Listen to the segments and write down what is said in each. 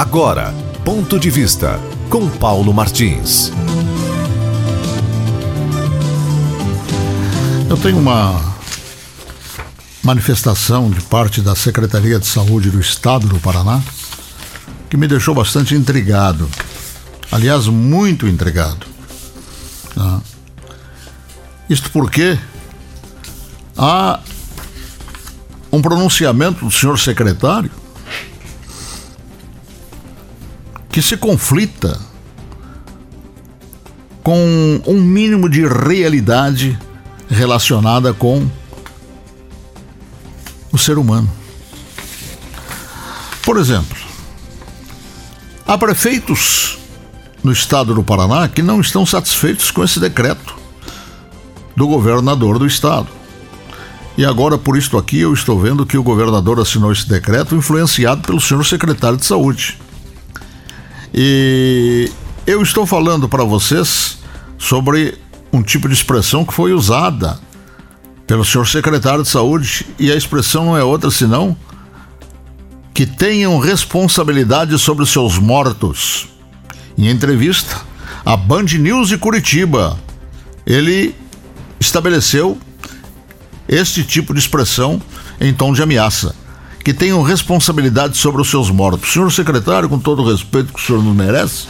Agora, ponto de vista com Paulo Martins. Eu tenho uma manifestação de parte da Secretaria de Saúde do Estado do Paraná que me deixou bastante intrigado. Aliás, muito intrigado. Ah. Isto porque há um pronunciamento do senhor secretário que se conflita com um mínimo de realidade relacionada com o ser humano. Por exemplo, há prefeitos no estado do Paraná que não estão satisfeitos com esse decreto do governador do estado. E agora, por isto aqui, eu estou vendo que o governador assinou esse decreto influenciado pelo senhor secretário de saúde. E eu estou falando para vocês sobre um tipo de expressão que foi usada pelo senhor secretário de saúde, e a expressão não é outra senão que tenham responsabilidade sobre seus mortos. Em entrevista à Band News de Curitiba, ele estabeleceu este tipo de expressão em tom de ameaça que tenham responsabilidade sobre os seus mortos. Senhor secretário, com todo o respeito que o senhor nos merece,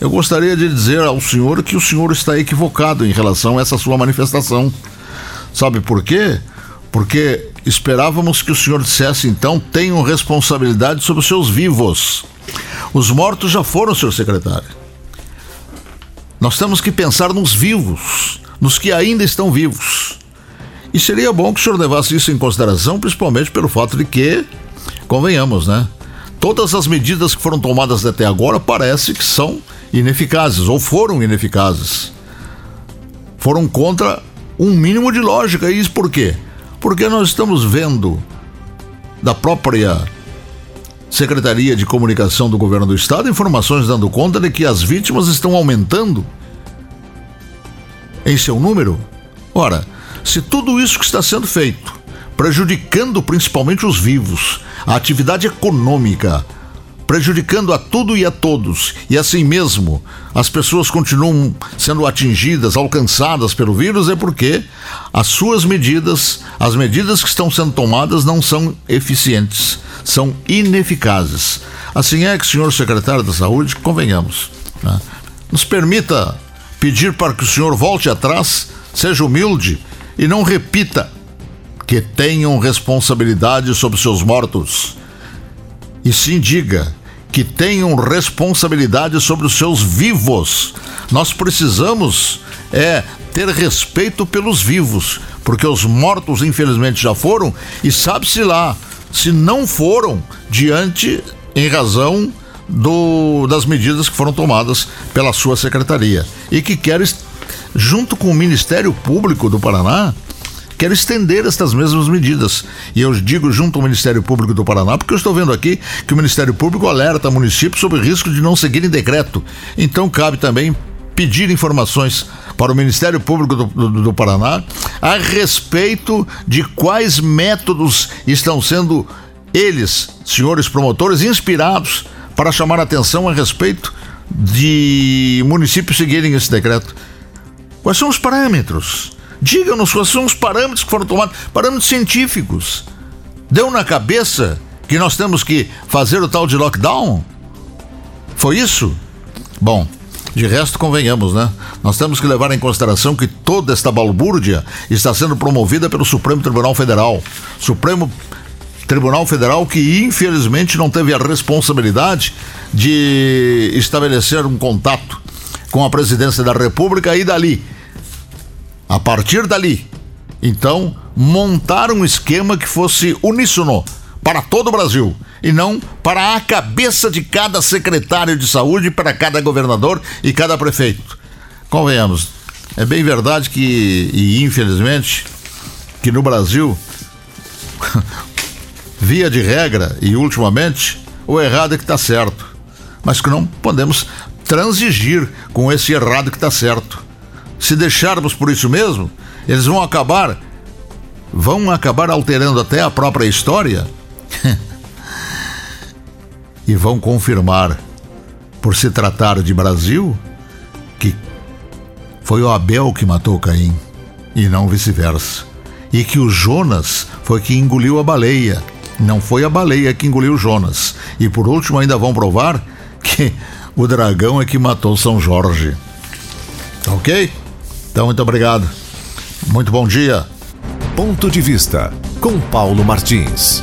eu gostaria de dizer ao senhor que o senhor está equivocado em relação a essa sua manifestação. Sabe por quê? Porque esperávamos que o senhor dissesse então: tenham responsabilidade sobre os seus vivos. Os mortos já foram, senhor secretário. Nós temos que pensar nos vivos, nos que ainda estão vivos. E seria bom que o senhor levasse isso em consideração, principalmente pelo fato de que, convenhamos, né? Todas as medidas que foram tomadas até agora parece que são ineficazes ou foram ineficazes. Foram contra um mínimo de lógica. E isso por quê? Porque nós estamos vendo da própria Secretaria de Comunicação do Governo do Estado informações dando conta de que as vítimas estão aumentando em seu número. Ora, se tudo isso que está sendo feito, prejudicando principalmente os vivos, a atividade econômica, prejudicando a tudo e a todos, e assim mesmo as pessoas continuam sendo atingidas, alcançadas pelo vírus, é porque as suas medidas, as medidas que estão sendo tomadas, não são eficientes, são ineficazes. Assim é que, senhor secretário da Saúde, convenhamos, né? nos permita pedir para que o senhor volte atrás, seja humilde e não repita que tenham responsabilidade sobre seus mortos. E sim diga que tenham responsabilidade sobre os seus vivos. Nós precisamos é ter respeito pelos vivos, porque os mortos infelizmente já foram e sabe-se lá se não foram diante em razão do, das medidas que foram tomadas pela sua secretaria e que quer junto com o Ministério Público do Paraná, quer estender estas mesmas medidas. E eu digo junto ao Ministério Público do Paraná, porque eu estou vendo aqui que o Ministério Público alerta municípios sobre o risco de não seguirem decreto. Então cabe também pedir informações para o Ministério Público do, do, do Paraná a respeito de quais métodos estão sendo eles, senhores promotores, inspirados para chamar atenção a respeito de municípios seguirem esse decreto. Quais são os parâmetros? Digam-nos quais são os parâmetros que foram tomados, parâmetros científicos. Deu na cabeça que nós temos que fazer o tal de lockdown? Foi isso? Bom, de resto, convenhamos, né? Nós temos que levar em consideração que toda esta balbúrdia está sendo promovida pelo Supremo Tribunal Federal. Supremo Tribunal Federal que, infelizmente, não teve a responsabilidade de estabelecer um contato com a presidência da República e dali. A partir dali, então, montar um esquema que fosse uníssono para todo o Brasil e não para a cabeça de cada secretário de saúde, para cada governador e cada prefeito. Convenhamos, é bem verdade que, e infelizmente, que no Brasil, via de regra e ultimamente, o errado é que está certo, mas que não podemos transigir com esse errado que está certo. Se deixarmos por isso mesmo, eles vão acabar vão acabar alterando até a própria história. e vão confirmar, por se tratar de Brasil, que foi o Abel que matou Caim e não vice-versa. E que o Jonas foi que engoliu a baleia, não foi a baleia que engoliu Jonas. E por último ainda vão provar que o dragão é que matou São Jorge. Ok? Então, muito obrigado. Muito bom dia. Ponto de vista com Paulo Martins.